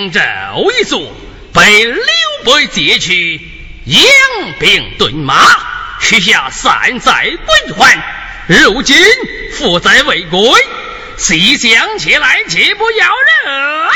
来荆州一座。被刘备截去，养兵屯马，许下三载归还。如今负债未归，西厢前来，岂不要人。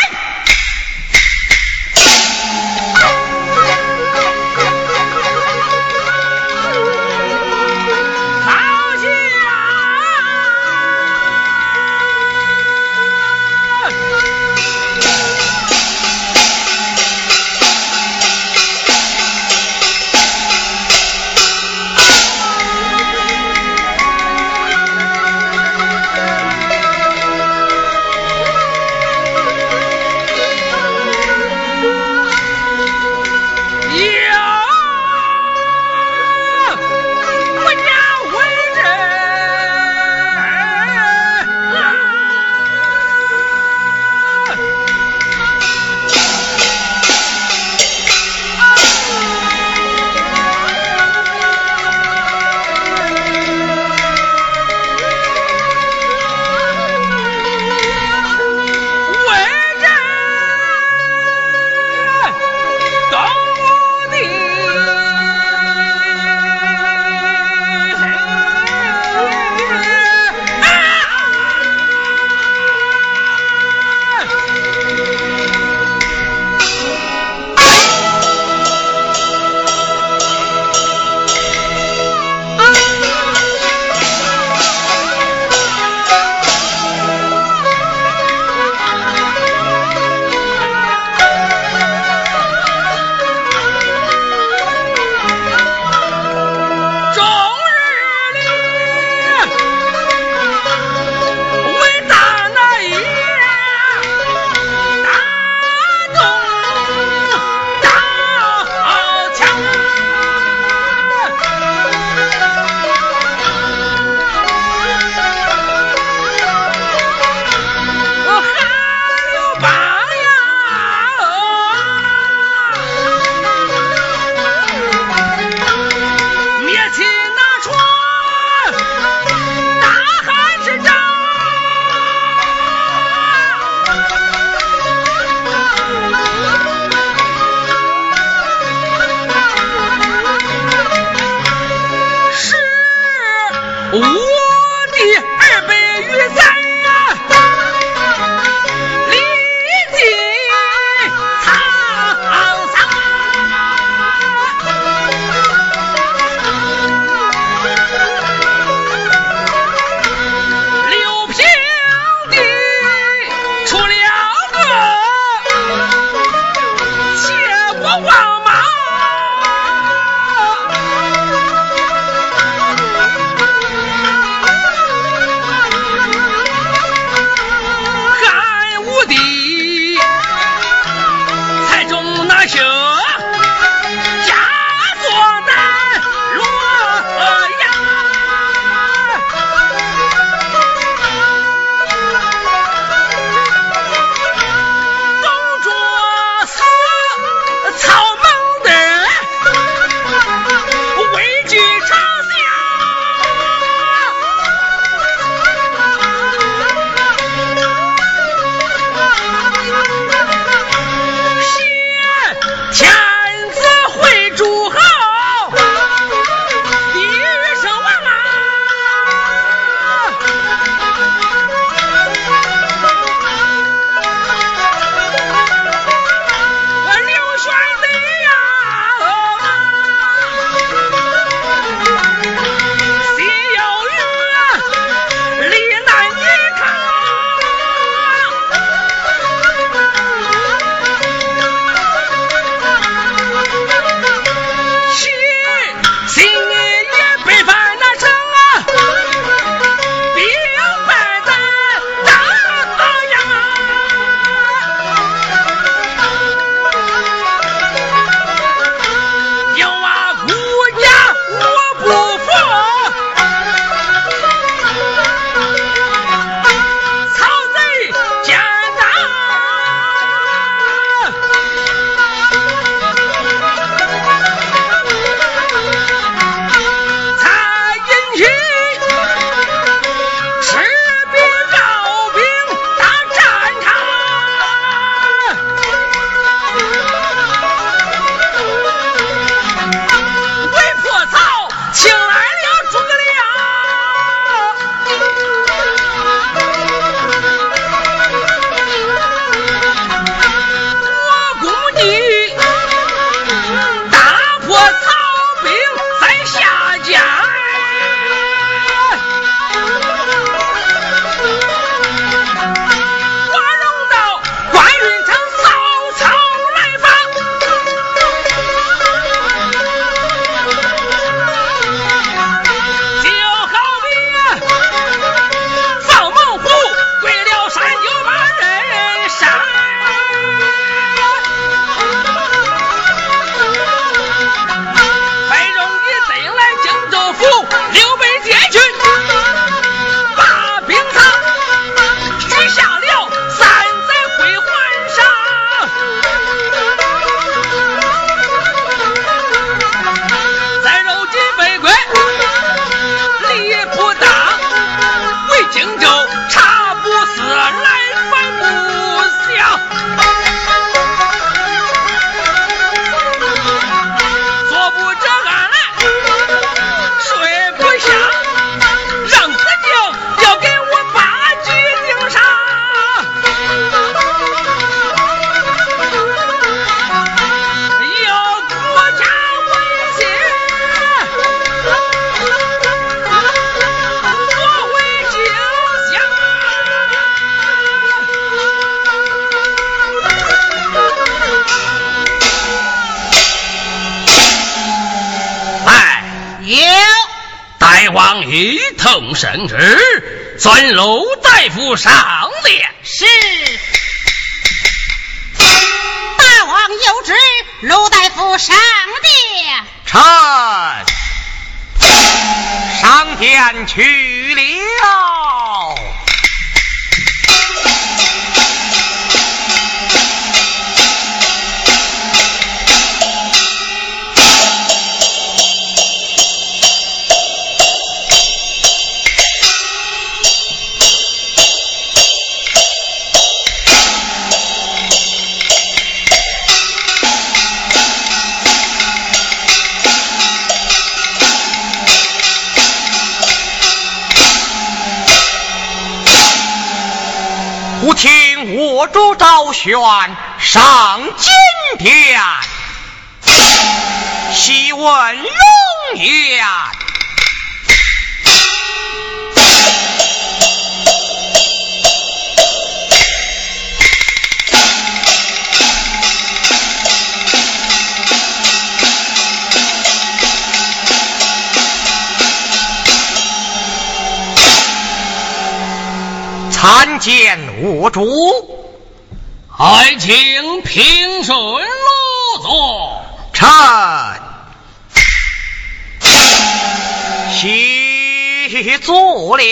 同生日，尊陆大夫赏脸。是。大王有旨，鲁大夫上殿。臣上殿去了。主赵宣上金殿，细问容颜。参见我主，还请平顺落座。臣谢坐了。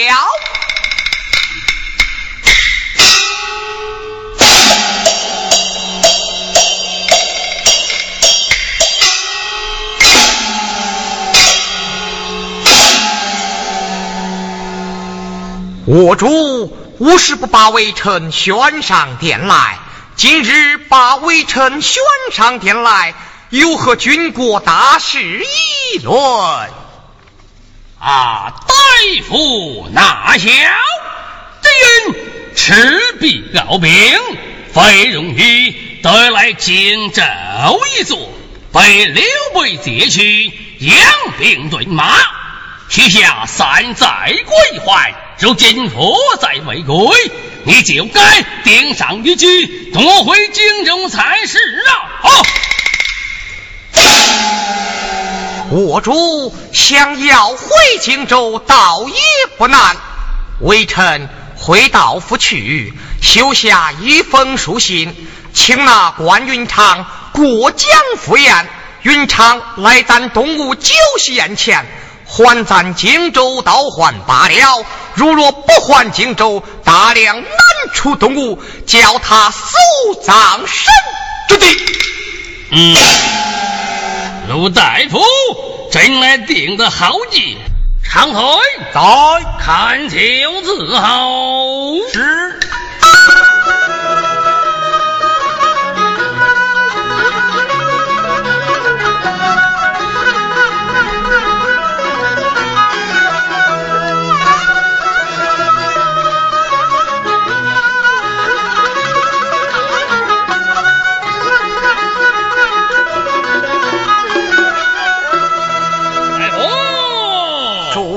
我主。无事不把微臣宣上殿来，今日把微臣宣上殿来，有何军国大事议论？啊，大夫纳孝，只因赤壁告兵，非容易得来荆州一座，被刘备劫去，养兵顿马，许下三载归还。如今我在未归，你就该顶上一举，夺回荆州才是啊！我主想要回荆州，倒也不难。微臣回道府去，修下一封书信，请那关云长过江赴宴。云长来咱东吴酒席宴前。还咱荆州倒还罢了，如若不还荆州，大梁难出东吴，叫他死葬身之地。嗯，陆大夫真来定的好计，长腿在看酒伺候。是。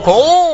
恐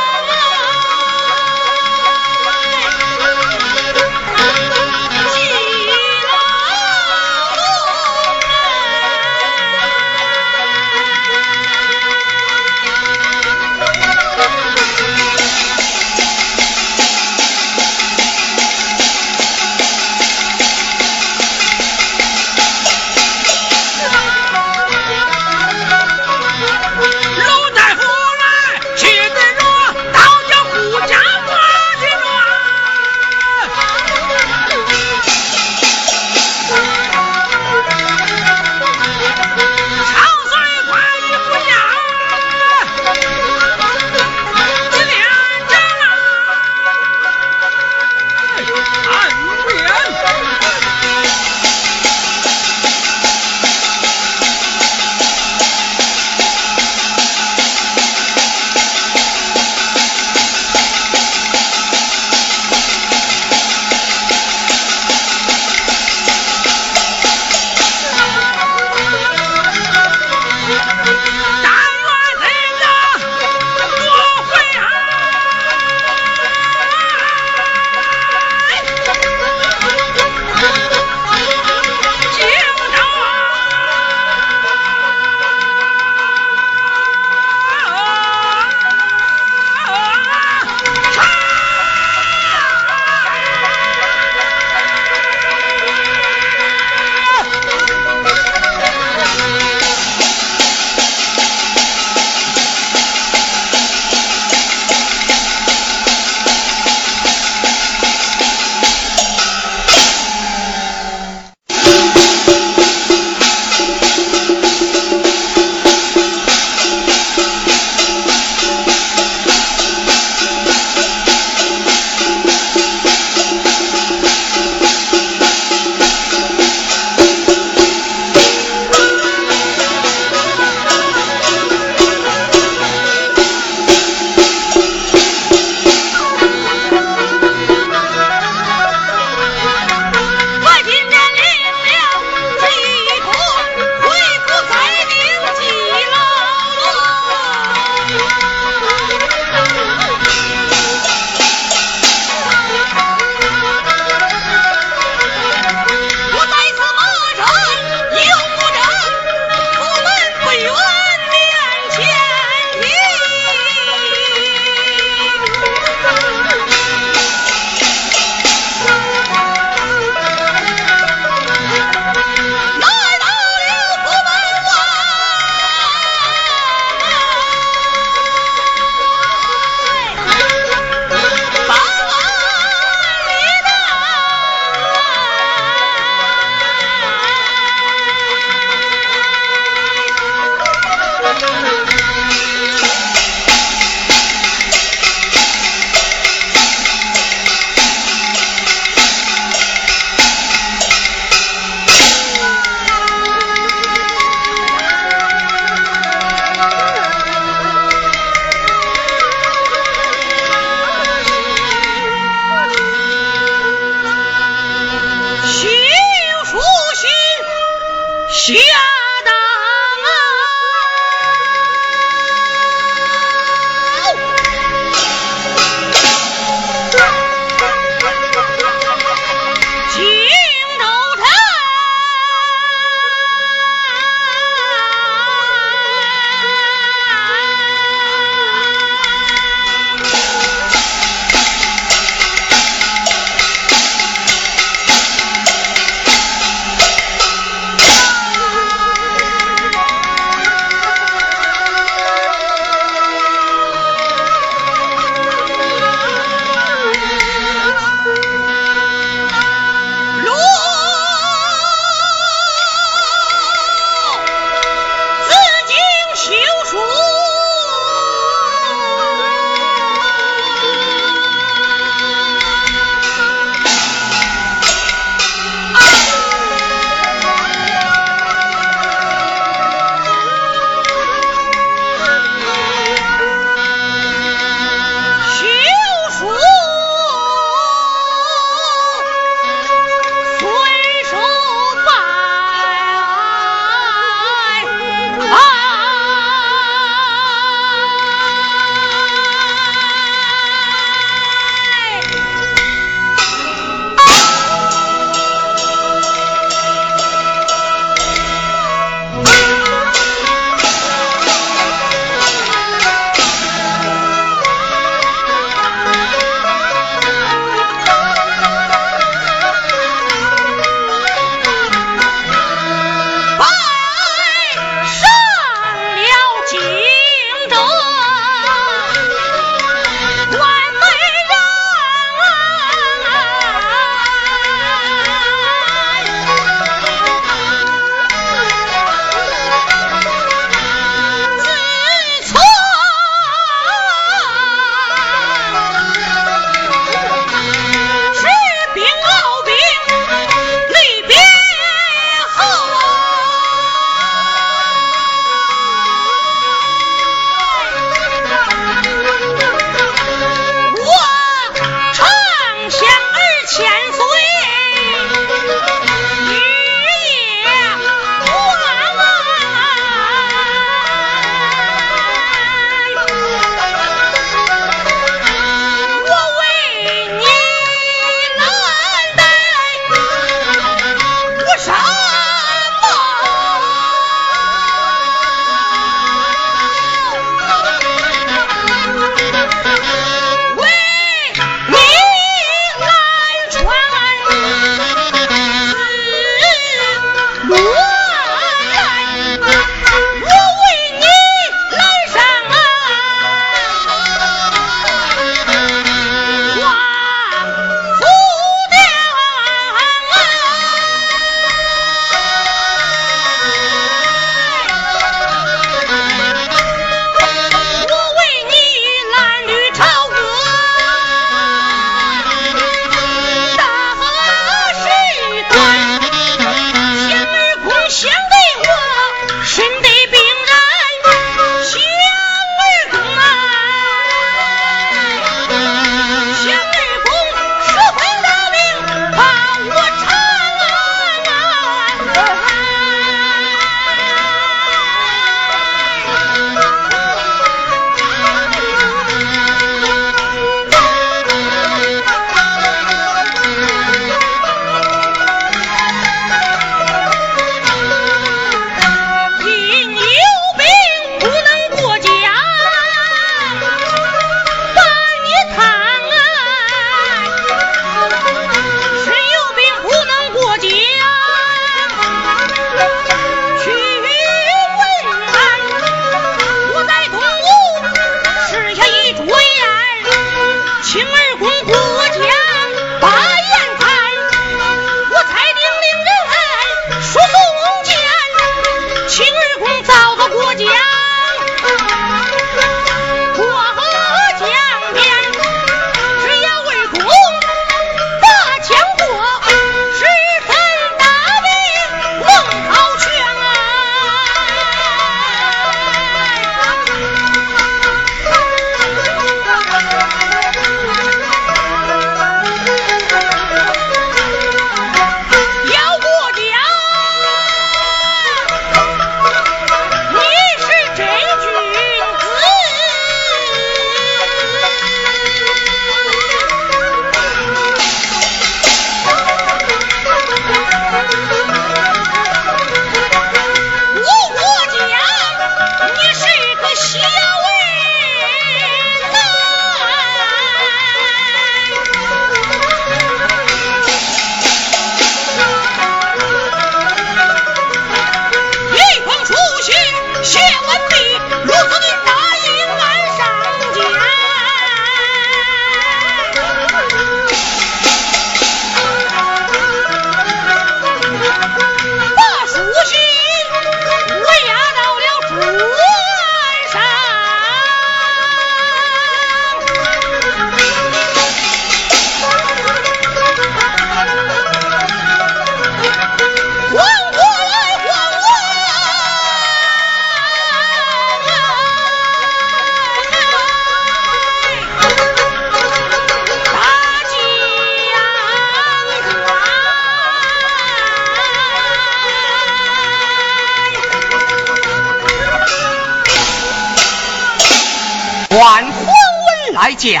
见。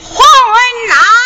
黄文来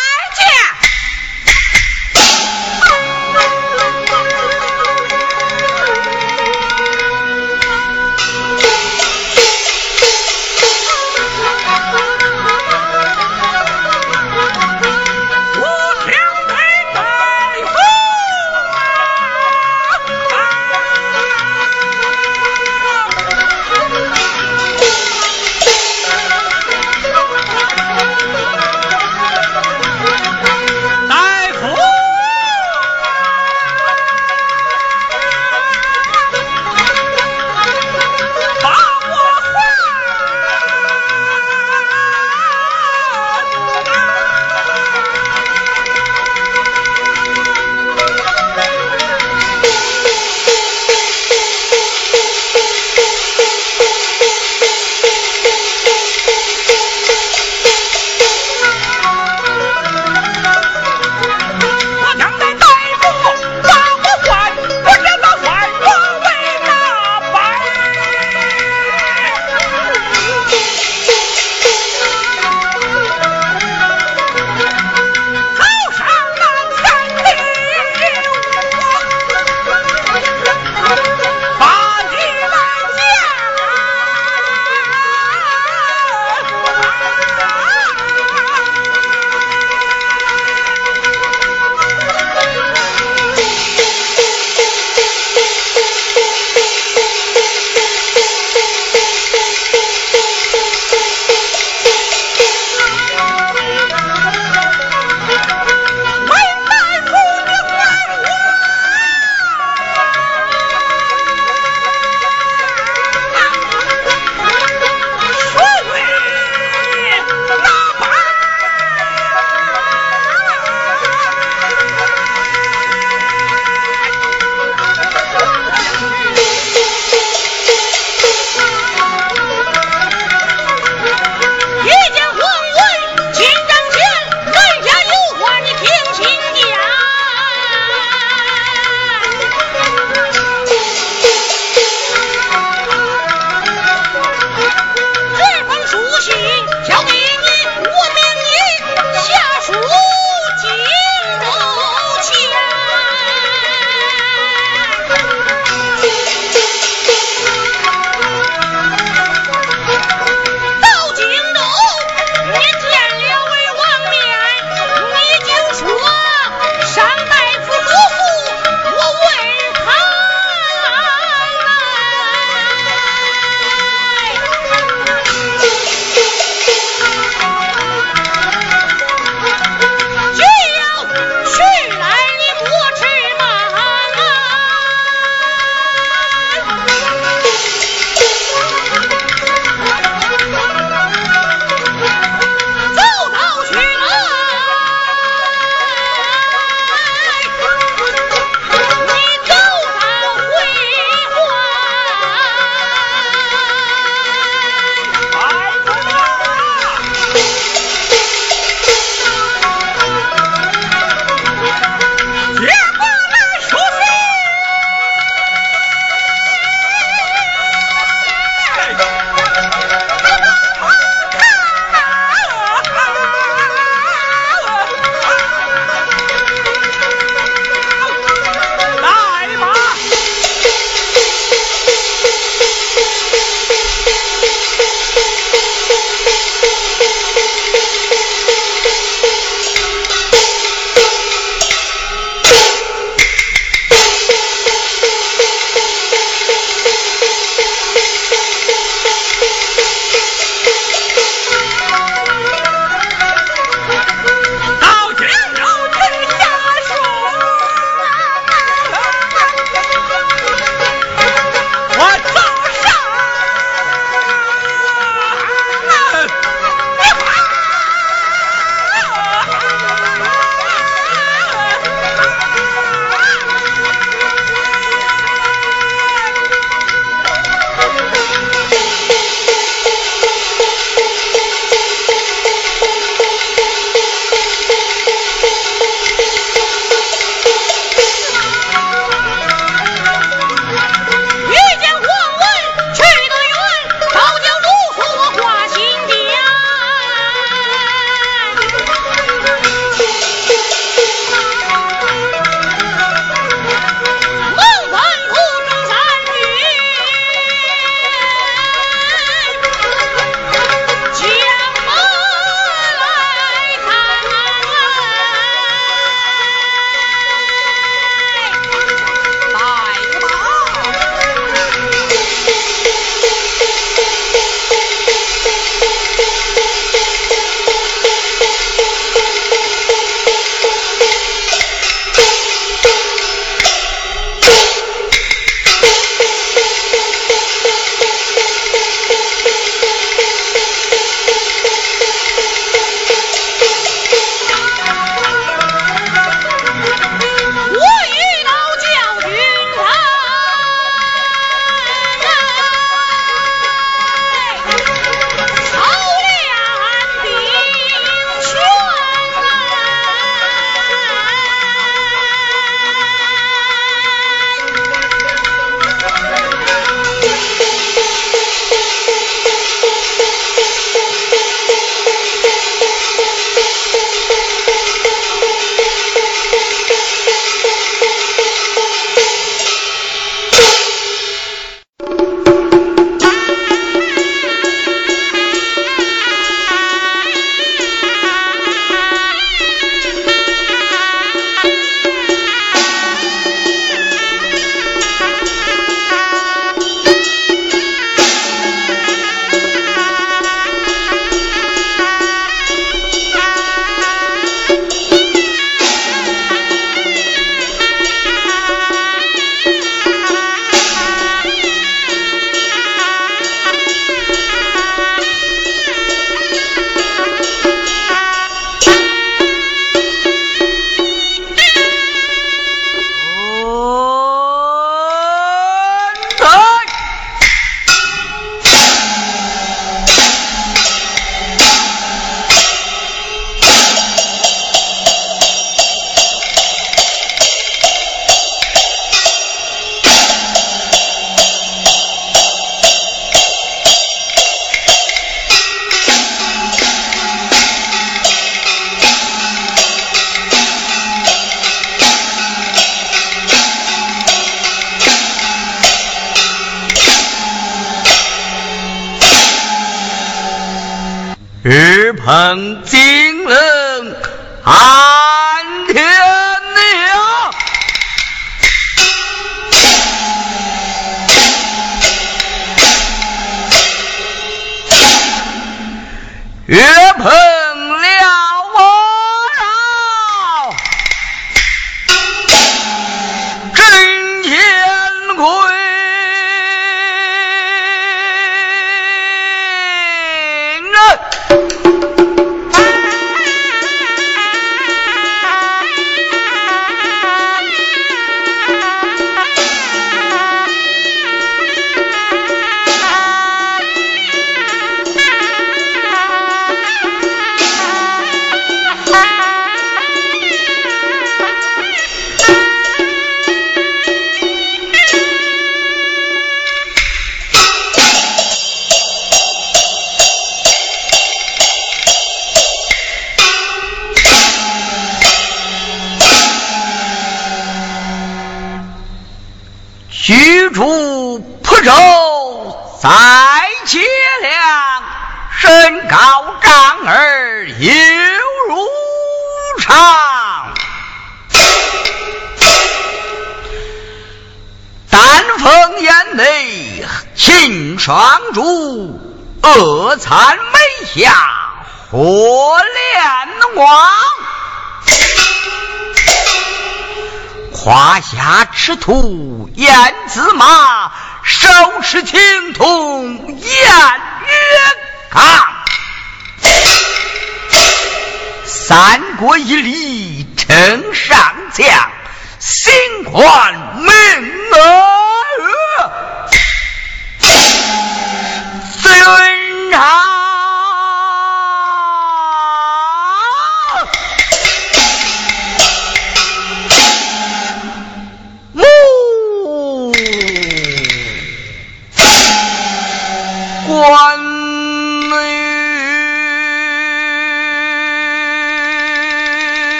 下赤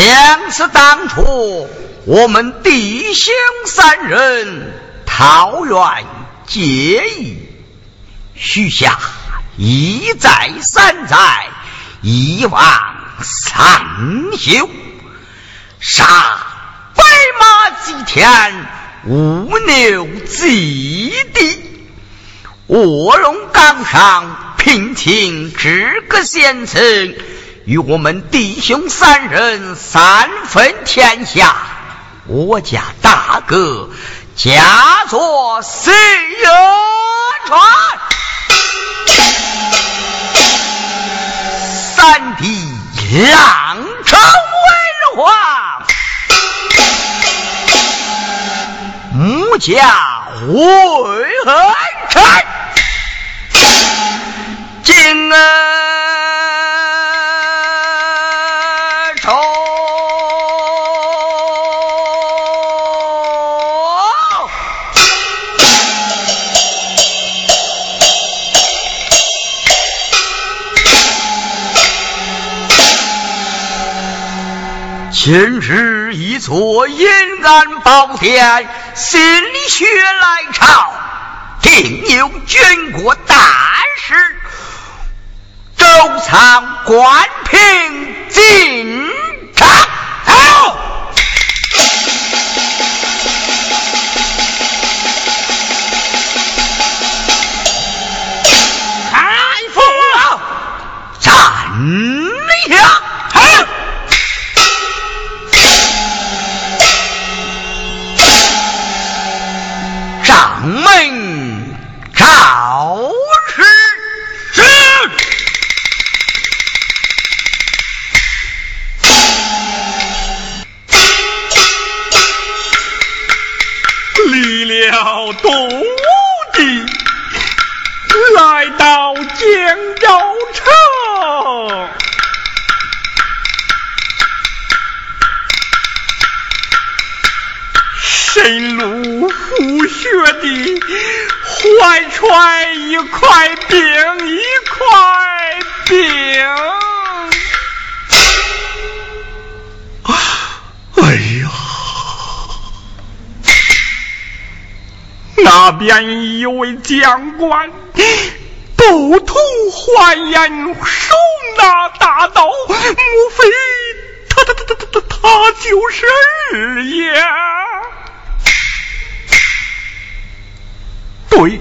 想是当初我们弟兄三人桃园结义，许下一再三载，一往三休，杀白马祭天，五牛祭地，卧龙岗上聘请诸葛先生。与我们弟兄三人三分天下，我家大哥家作四人传，三弟两成文化，母家为何臣，今儿。今日一挫阴暗宝殿心血来潮定有军国大事周仓关平进城好开封府斩立离了东地，来到江州城。深入虎穴地，怀揣一块饼，一块饼。那边有位将官，斗头欢颜，手拿大刀，莫非他他他他他他他就是二爷？对，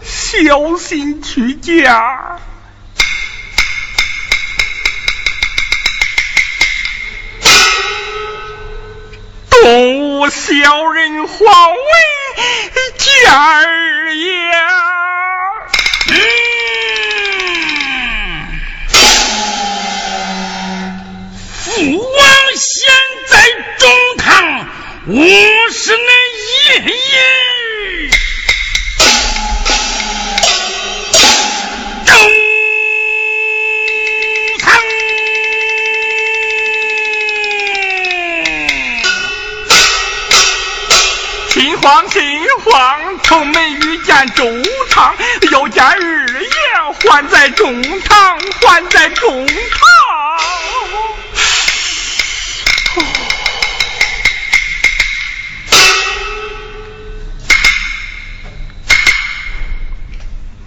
小心去家。动物小人皇为 家儿爷。父王现在中堂，我是那爷爷。皇心慌，城门遇见周仓，要见二爷，还在中堂，还在中堂。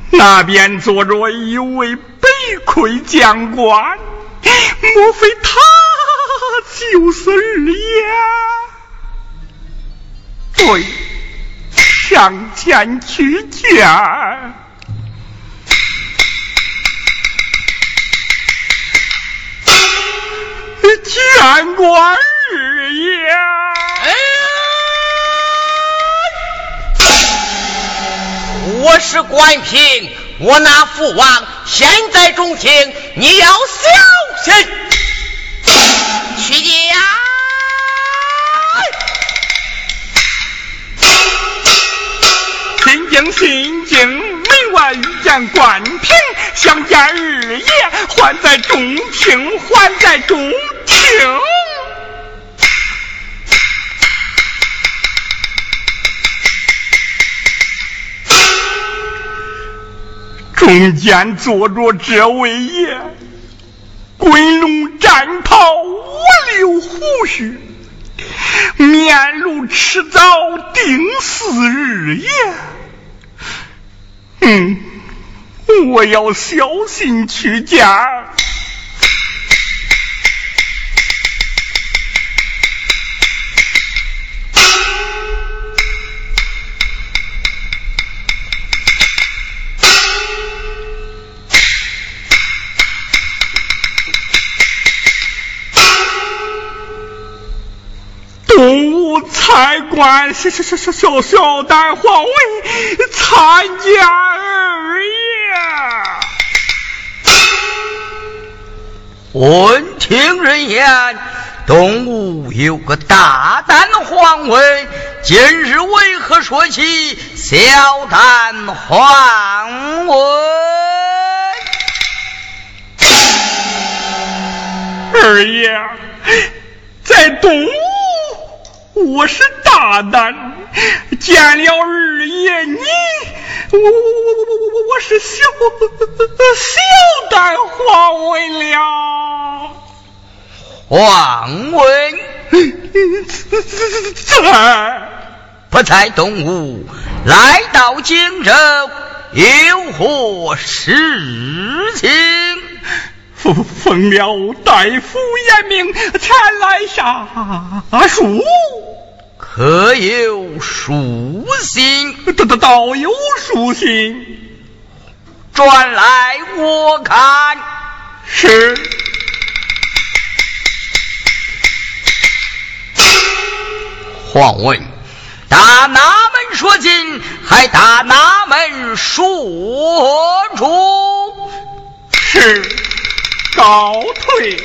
那边坐着一位北魁将官，莫非他就是二爷？对，向前去见见过二爷。我是关平，我那父王现在中听，你要小心。去见。将心经门外遇见关平，相见二爷，还在中庭，还在中庭。中间坐着这位爷，滚龙战袍，五溜胡须，面如赤枣，定似二爷。嗯，我要小心去家。参观小小小小小小丹皇位，参加二爷。闻听人言，东吴有个大丹皇位，今日为何说起小丹皇位？二爷，在东吴。我是大胆，见了二爷你，我我我我我我我是小小胆皇位了。皇位在不在东吴？来到荆州有何事情？奉奉了大夫严命，前来下书。可有书信？倒倒倒有书信，转来我看。是。皇问：打哪门说进，还打哪门说出？是。告退。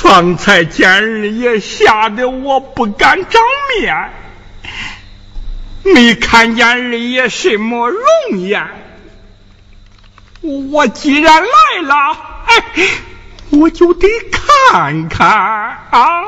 方才见二爷，吓得我不敢长面，没看见二爷什么容颜。我既然来了，哎。我就得看看啊。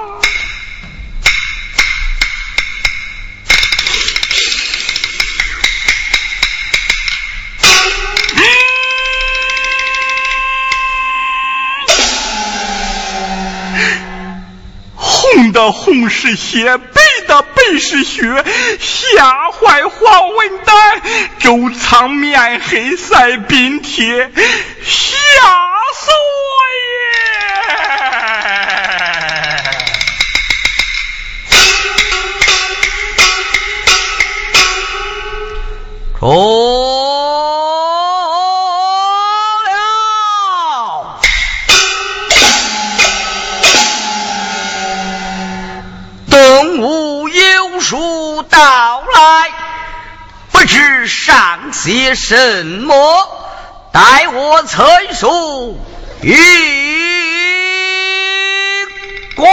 红的红是血，白的白是血，吓坏黄文丹，周仓面黑赛冰铁，吓死我呀！哦了东吴有书到来，不知上写什么，待我陈述与观。